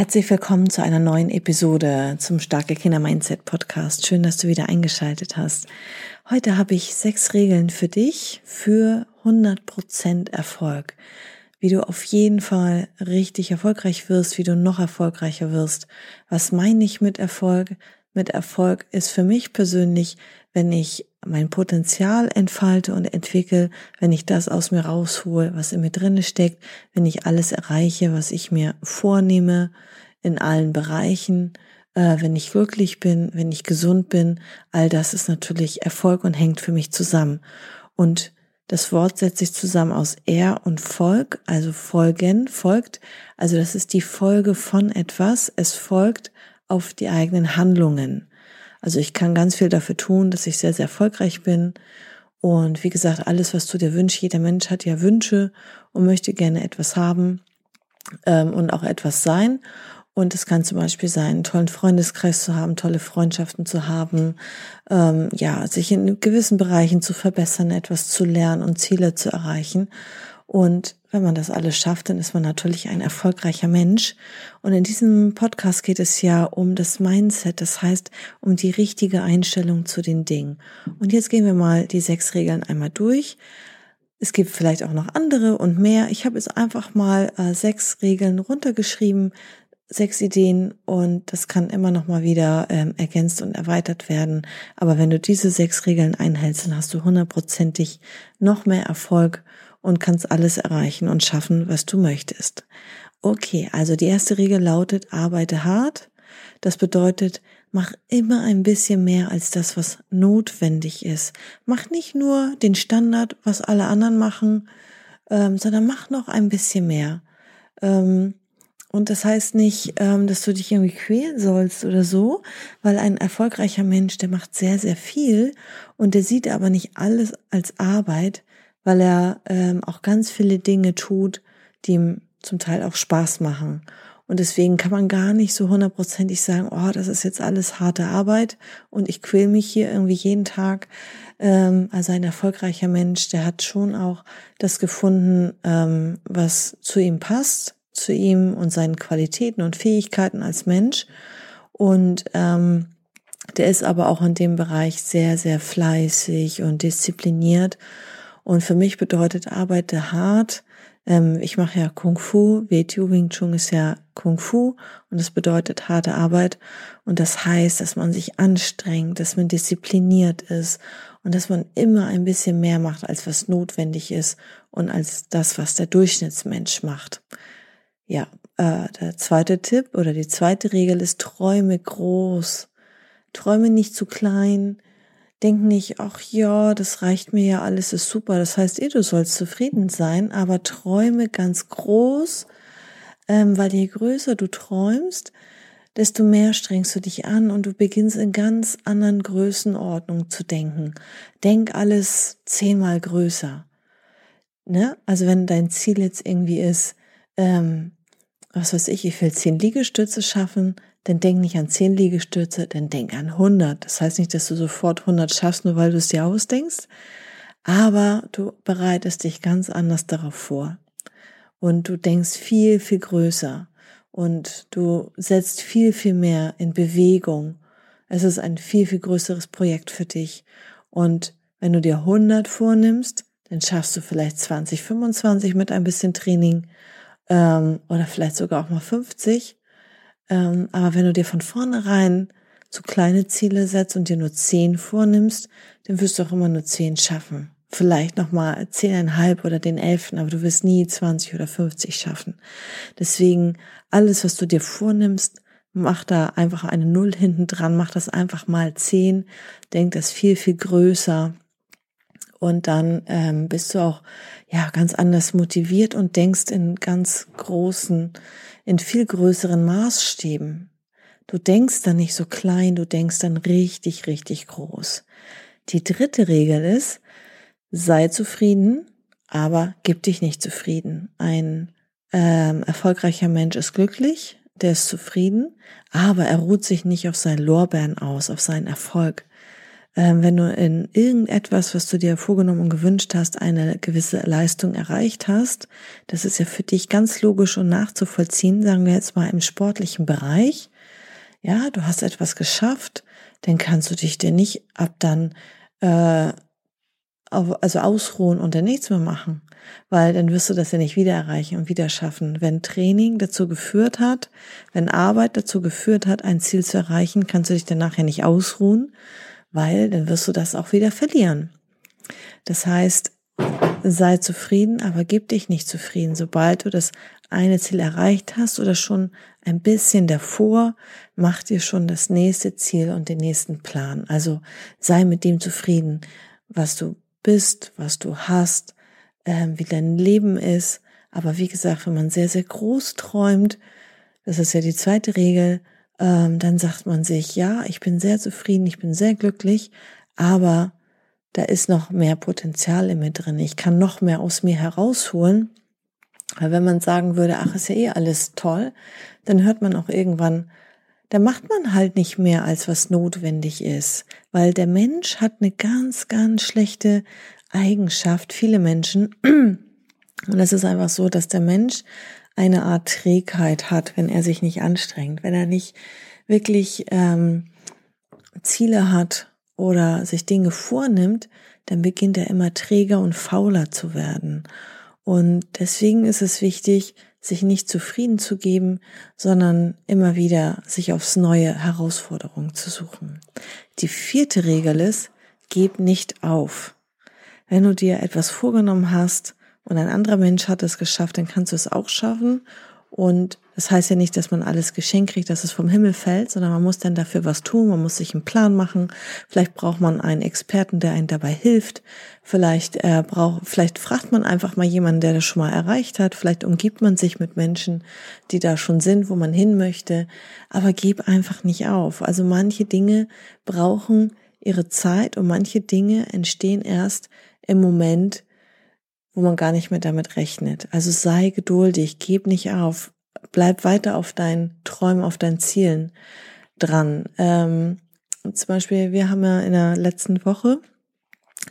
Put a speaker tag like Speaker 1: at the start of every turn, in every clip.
Speaker 1: Herzlich willkommen zu einer neuen Episode zum Starke Kinder Mindset Podcast. Schön, dass du wieder eingeschaltet hast. Heute habe ich sechs Regeln für dich für 100% Erfolg. Wie du auf jeden Fall richtig erfolgreich wirst, wie du noch erfolgreicher wirst. Was meine ich mit Erfolg? Mit Erfolg ist für mich persönlich, wenn ich mein Potenzial entfalte und entwickle, wenn ich das aus mir raushole, was in mir drinne steckt, wenn ich alles erreiche, was ich mir vornehme in allen Bereichen, äh, wenn ich glücklich bin, wenn ich gesund bin, all das ist natürlich Erfolg und hängt für mich zusammen. Und das Wort setzt sich zusammen aus er und Volk, also folgen, folgt. Also das ist die Folge von etwas. Es folgt auf die eigenen Handlungen. Also ich kann ganz viel dafür tun, dass ich sehr, sehr erfolgreich bin. Und wie gesagt, alles, was du dir wünschst, jeder Mensch hat ja Wünsche und möchte gerne etwas haben ähm, und auch etwas sein. Und es kann zum Beispiel sein, einen tollen Freundeskreis zu haben, tolle Freundschaften zu haben, ähm, ja, sich in gewissen Bereichen zu verbessern, etwas zu lernen und Ziele zu erreichen. Und wenn man das alles schafft, dann ist man natürlich ein erfolgreicher Mensch. Und in diesem Podcast geht es ja um das Mindset, das heißt um die richtige Einstellung zu den Dingen. Und jetzt gehen wir mal die sechs Regeln einmal durch. Es gibt vielleicht auch noch andere und mehr. Ich habe jetzt einfach mal äh, sechs Regeln runtergeschrieben, sechs Ideen und das kann immer noch mal wieder ähm, ergänzt und erweitert werden. Aber wenn du diese sechs Regeln einhältst, dann hast du hundertprozentig noch mehr Erfolg und kannst alles erreichen und schaffen, was du möchtest. Okay, also die erste Regel lautet, arbeite hart. Das bedeutet, mach immer ein bisschen mehr als das, was notwendig ist. Mach nicht nur den Standard, was alle anderen machen, ähm, sondern mach noch ein bisschen mehr. Ähm, und das heißt nicht, ähm, dass du dich irgendwie quälen sollst oder so, weil ein erfolgreicher Mensch, der macht sehr, sehr viel und der sieht aber nicht alles als Arbeit, weil er ähm, auch ganz viele Dinge tut, die ihm zum Teil auch Spaß machen. Und deswegen kann man gar nicht so hundertprozentig sagen, oh, das ist jetzt alles harte Arbeit und ich quäl mich hier irgendwie jeden Tag. Ähm, also ein erfolgreicher Mensch, der hat schon auch das gefunden, ähm, was zu ihm passt, zu ihm und seinen Qualitäten und Fähigkeiten als Mensch. Und ähm, der ist aber auch in dem Bereich sehr, sehr fleißig und diszipliniert und für mich bedeutet arbeite hart. Ähm, ich mache ja Kung Fu. WTU Wing Chun ist ja Kung Fu und das bedeutet harte Arbeit. Und das heißt, dass man sich anstrengt, dass man diszipliniert ist und dass man immer ein bisschen mehr macht, als was notwendig ist und als das, was der Durchschnittsmensch macht. Ja, äh, der zweite Tipp oder die zweite Regel ist, träume groß. Träume nicht zu klein, Denk nicht, ach ja, das reicht mir ja, alles ist super. Das heißt eh, du sollst zufrieden sein, aber träume ganz groß, ähm, weil je größer du träumst, desto mehr strengst du dich an und du beginnst in ganz anderen Größenordnungen zu denken. Denk alles zehnmal größer. Ne? Also wenn dein Ziel jetzt irgendwie ist, ähm, was weiß ich, ich will zehn Liegestütze schaffen, dann denk nicht an zehn Liegestütze, dann denk an 100. Das heißt nicht, dass du sofort 100 schaffst, nur weil du es dir ausdenkst, aber du bereitest dich ganz anders darauf vor. Und du denkst viel, viel größer und du setzt viel, viel mehr in Bewegung. Es ist ein viel, viel größeres Projekt für dich. Und wenn du dir 100 vornimmst, dann schaffst du vielleicht 20, 25 mit ein bisschen Training ähm, oder vielleicht sogar auch mal 50. Ähm, aber wenn du dir von vornherein zu kleine Ziele setzt und dir nur zehn vornimmst, dann wirst du auch immer nur zehn schaffen. Vielleicht nochmal zehneinhalb oder den elften, aber du wirst nie 20 oder 50 schaffen. Deswegen alles, was du dir vornimmst, mach da einfach eine Null hinten dran, mach das einfach mal zehn, denk das viel, viel größer. Und dann ähm, bist du auch ja ganz anders motiviert und denkst in ganz großen in viel größeren Maßstäben. Du denkst dann nicht so klein, du denkst dann richtig, richtig groß. Die dritte Regel ist, sei zufrieden, aber gib dich nicht zufrieden. Ein ähm, erfolgreicher Mensch ist glücklich, der ist zufrieden, aber er ruht sich nicht auf seinen Lorbeeren aus, auf seinen Erfolg. Ähm, wenn du in irgendetwas, was du dir vorgenommen und gewünscht hast, eine gewisse Leistung erreicht hast, das ist ja für dich ganz logisch und nachzuvollziehen, sagen wir jetzt mal im sportlichen Bereich. Ja, du hast etwas geschafft, dann kannst du dich dir nicht ab dann äh, also ausruhen und dann nichts mehr machen, weil dann wirst du das ja nicht wieder erreichen und wieder schaffen. Wenn Training dazu geführt hat, wenn Arbeit dazu geführt hat, ein Ziel zu erreichen, kannst du dich dann nachher nicht ausruhen, weil dann wirst du das auch wieder verlieren. Das heißt, sei zufrieden, aber gib dich nicht zufrieden. Sobald du das eine Ziel erreicht hast oder schon ein bisschen davor, mach dir schon das nächste Ziel und den nächsten Plan. Also sei mit dem zufrieden, was du bist, was du hast, äh, wie dein Leben ist. Aber wie gesagt, wenn man sehr, sehr groß träumt, das ist ja die zweite Regel, ähm, dann sagt man sich, ja, ich bin sehr zufrieden, ich bin sehr glücklich, aber da ist noch mehr Potenzial in mir drin. Ich kann noch mehr aus mir herausholen. Weil wenn man sagen würde, ach, ist ja eh alles toll, dann hört man auch irgendwann, da macht man halt nicht mehr, als was notwendig ist. Weil der Mensch hat eine ganz, ganz schlechte Eigenschaft, viele Menschen. Und es ist einfach so, dass der Mensch eine Art Trägheit hat, wenn er sich nicht anstrengt, wenn er nicht wirklich ähm, Ziele hat oder sich Dinge vornimmt, dann beginnt er immer träger und fauler zu werden. Und deswegen ist es wichtig, sich nicht zufrieden zu geben, sondern immer wieder sich aufs neue Herausforderungen zu suchen. Die vierte Regel ist, gib nicht auf. Wenn du dir etwas vorgenommen hast und ein anderer Mensch hat es geschafft, dann kannst du es auch schaffen. Und das heißt ja nicht, dass man alles geschenkt kriegt, dass es vom Himmel fällt, sondern man muss dann dafür was tun, man muss sich einen Plan machen. Vielleicht braucht man einen Experten, der einen dabei hilft. Vielleicht äh, braucht, vielleicht fragt man einfach mal jemanden, der das schon mal erreicht hat. Vielleicht umgibt man sich mit Menschen, die da schon sind, wo man hin möchte. Aber gib einfach nicht auf. Also manche Dinge brauchen ihre Zeit und manche Dinge entstehen erst im Moment, wo man gar nicht mehr damit rechnet. Also sei geduldig, gib nicht auf, bleib weiter auf deinen Träumen, auf deinen Zielen dran. Ähm, zum Beispiel, wir haben ja in der letzten Woche,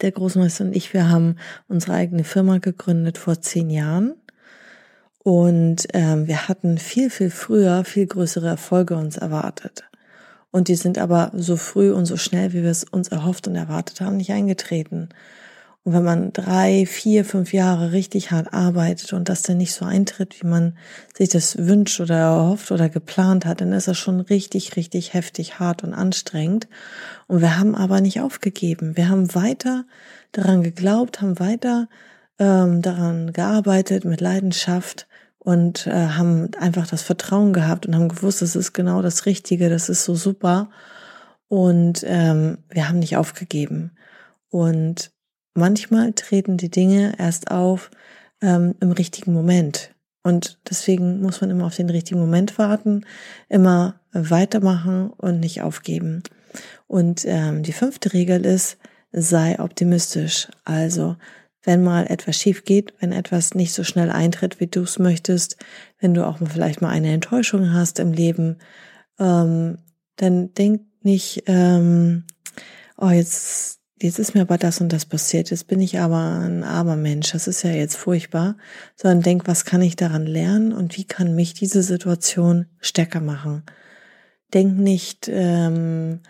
Speaker 1: der Großmeister und ich, wir haben unsere eigene Firma gegründet vor zehn Jahren. Und ähm, wir hatten viel, viel früher viel größere Erfolge uns erwartet. Und die sind aber so früh und so schnell, wie wir es uns erhofft und erwartet haben, nicht eingetreten. Und wenn man drei, vier, fünf Jahre richtig hart arbeitet und das dann nicht so eintritt, wie man sich das wünscht oder erhofft oder geplant hat, dann ist das schon richtig, richtig heftig, hart und anstrengend. Und wir haben aber nicht aufgegeben. Wir haben weiter daran geglaubt, haben weiter ähm, daran gearbeitet mit Leidenschaft und äh, haben einfach das Vertrauen gehabt und haben gewusst, das ist genau das Richtige, das ist so super. Und ähm, wir haben nicht aufgegeben. Und manchmal treten die Dinge erst auf ähm, im richtigen Moment. Und deswegen muss man immer auf den richtigen Moment warten, immer weitermachen und nicht aufgeben. Und ähm, die fünfte Regel ist, sei optimistisch. Also, wenn mal etwas schief geht, wenn etwas nicht so schnell eintritt, wie du es möchtest, wenn du auch mal vielleicht mal eine Enttäuschung hast im Leben, ähm, dann denk nicht, ähm, oh, jetzt jetzt ist mir aber das und das passiert, jetzt bin ich aber ein armer Mensch, das ist ja jetzt furchtbar, sondern denk, was kann ich daran lernen und wie kann mich diese Situation stärker machen. Denk nicht, ähm,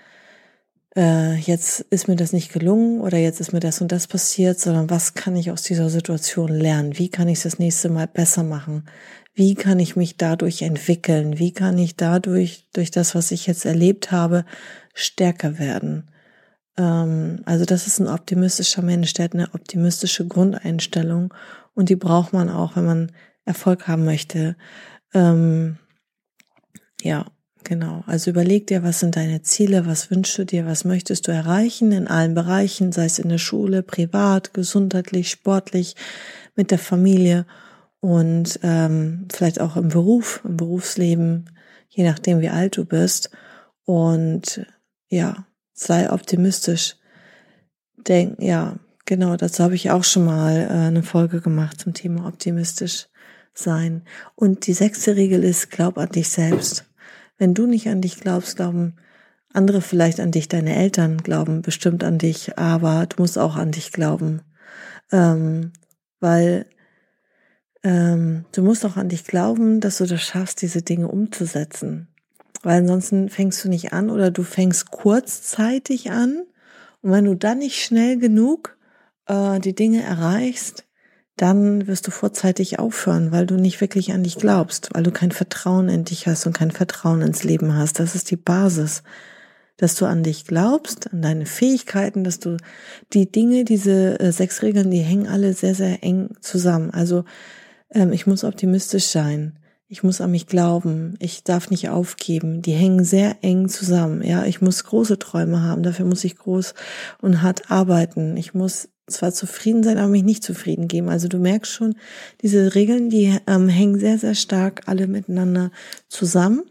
Speaker 1: äh, jetzt ist mir das nicht gelungen oder jetzt ist mir das und das passiert, sondern was kann ich aus dieser Situation lernen? Wie kann ich es das nächste Mal besser machen? Wie kann ich mich dadurch entwickeln? Wie kann ich dadurch, durch das, was ich jetzt erlebt habe, stärker werden? Ähm, also das ist ein optimistischer Mensch, der hat eine optimistische Grundeinstellung und die braucht man auch, wenn man Erfolg haben möchte. Ähm, ja, genau. Also überleg dir, was sind deine Ziele, was wünschst du dir, was möchtest du erreichen in allen Bereichen, sei es in der Schule, privat, gesundheitlich, sportlich, mit der Familie und ähm, vielleicht auch im Beruf, im Berufsleben, je nachdem wie alt du bist. Und ja, sei optimistisch. Denk, ja, genau, dazu habe ich auch schon mal äh, eine Folge gemacht zum Thema optimistisch sein. Und die sechste Regel ist, glaub an dich selbst. Wenn du nicht an dich glaubst, glauben andere vielleicht an dich, deine Eltern glauben bestimmt an dich, aber du musst auch an dich glauben. Ähm, weil ähm, du musst auch an dich glauben, dass du das schaffst, diese Dinge umzusetzen. Weil ansonsten fängst du nicht an oder du fängst kurzzeitig an. Und wenn du dann nicht schnell genug äh, die Dinge erreichst, dann wirst du vorzeitig aufhören, weil du nicht wirklich an dich glaubst, weil du kein Vertrauen in dich hast und kein Vertrauen ins Leben hast. Das ist die Basis, dass du an dich glaubst, an deine Fähigkeiten, dass du die Dinge, diese äh, sechs Regeln, die hängen alle sehr, sehr eng zusammen. Also ähm, ich muss optimistisch sein. Ich muss an mich glauben. Ich darf nicht aufgeben. Die hängen sehr eng zusammen. Ja, ich muss große Träume haben. Dafür muss ich groß und hart arbeiten. Ich muss zwar zufrieden sein, aber mich nicht zufrieden geben. Also du merkst schon, diese Regeln, die ähm, hängen sehr, sehr stark alle miteinander zusammen.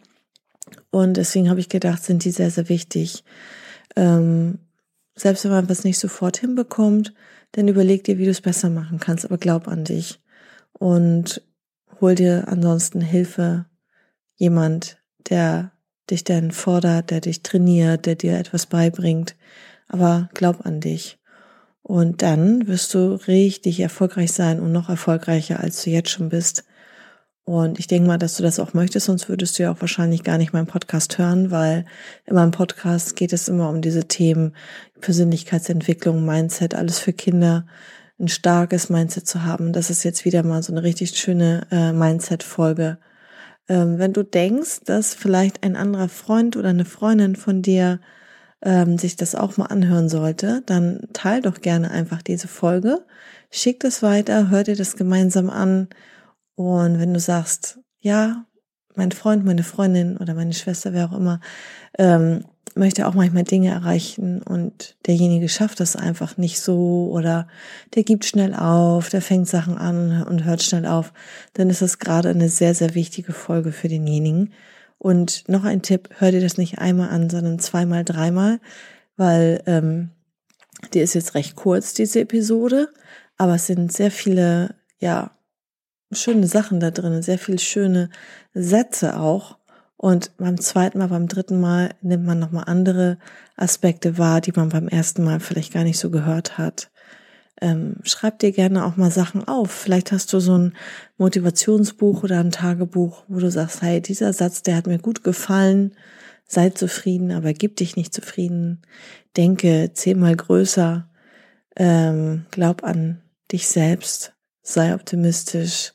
Speaker 1: Und deswegen habe ich gedacht, sind die sehr, sehr wichtig. Ähm, selbst wenn man was nicht sofort hinbekommt, dann überleg dir, wie du es besser machen kannst, aber glaub an dich und hol dir ansonsten Hilfe, jemand, der dich dann fordert, der dich trainiert, der dir etwas beibringt, aber glaub an dich. Und dann wirst du richtig erfolgreich sein und noch erfolgreicher, als du jetzt schon bist. Und ich denke mal, dass du das auch möchtest, sonst würdest du ja auch wahrscheinlich gar nicht meinen Podcast hören, weil in meinem Podcast geht es immer um diese Themen Persönlichkeitsentwicklung, Mindset, alles für Kinder, ein starkes Mindset zu haben. Das ist jetzt wieder mal so eine richtig schöne äh, Mindset-Folge. Ähm, wenn du denkst, dass vielleicht ein anderer Freund oder eine Freundin von dir ähm, sich das auch mal anhören sollte, dann teil doch gerne einfach diese Folge, schick das weiter, hör dir das gemeinsam an und wenn du sagst, ja, mein Freund, meine Freundin oder meine Schwester, wer auch immer, ähm, möchte auch manchmal Dinge erreichen und derjenige schafft das einfach nicht so oder der gibt schnell auf, der fängt Sachen an und hört schnell auf, dann ist das gerade eine sehr, sehr wichtige Folge für denjenigen. Und noch ein Tipp, hör dir das nicht einmal an, sondern zweimal, dreimal, weil ähm, die ist jetzt recht kurz, diese Episode, aber es sind sehr viele, ja, schöne Sachen da drin, sehr viele schöne Sätze auch. Und beim zweiten Mal, beim dritten Mal nimmt man nochmal andere Aspekte wahr, die man beim ersten Mal vielleicht gar nicht so gehört hat. Ähm, schreib dir gerne auch mal Sachen auf. Vielleicht hast du so ein Motivationsbuch oder ein Tagebuch, wo du sagst, hey, dieser Satz, der hat mir gut gefallen. Sei zufrieden, aber gib dich nicht zufrieden. Denke zehnmal größer. Ähm, glaub an dich selbst. Sei optimistisch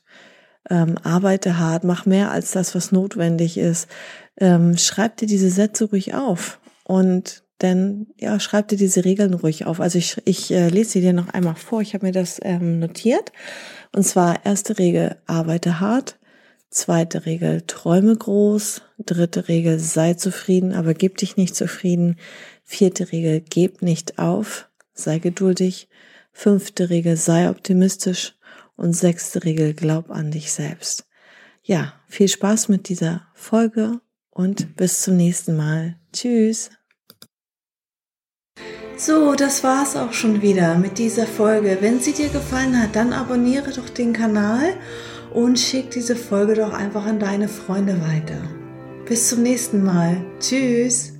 Speaker 1: ähm, arbeite hart, mach mehr als das, was notwendig ist. Ähm, schreib dir diese Sätze ruhig auf und dann ja, schreib dir diese Regeln ruhig auf. Also ich, ich äh, lese sie dir noch einmal vor. Ich habe mir das ähm, notiert. Und zwar erste Regel, arbeite hart. Zweite Regel, träume groß. Dritte Regel, sei zufrieden, aber gib dich nicht zufrieden. Vierte Regel, geb nicht auf, sei geduldig. Fünfte Regel, sei optimistisch. Und sechste Regel, glaub an dich selbst. Ja, viel Spaß mit dieser Folge und bis zum nächsten Mal. Tschüss. So, das war's auch schon wieder mit dieser Folge. Wenn sie dir gefallen hat, dann abonniere doch den Kanal und schick diese Folge doch einfach an deine Freunde weiter. Bis zum nächsten Mal. Tschüss.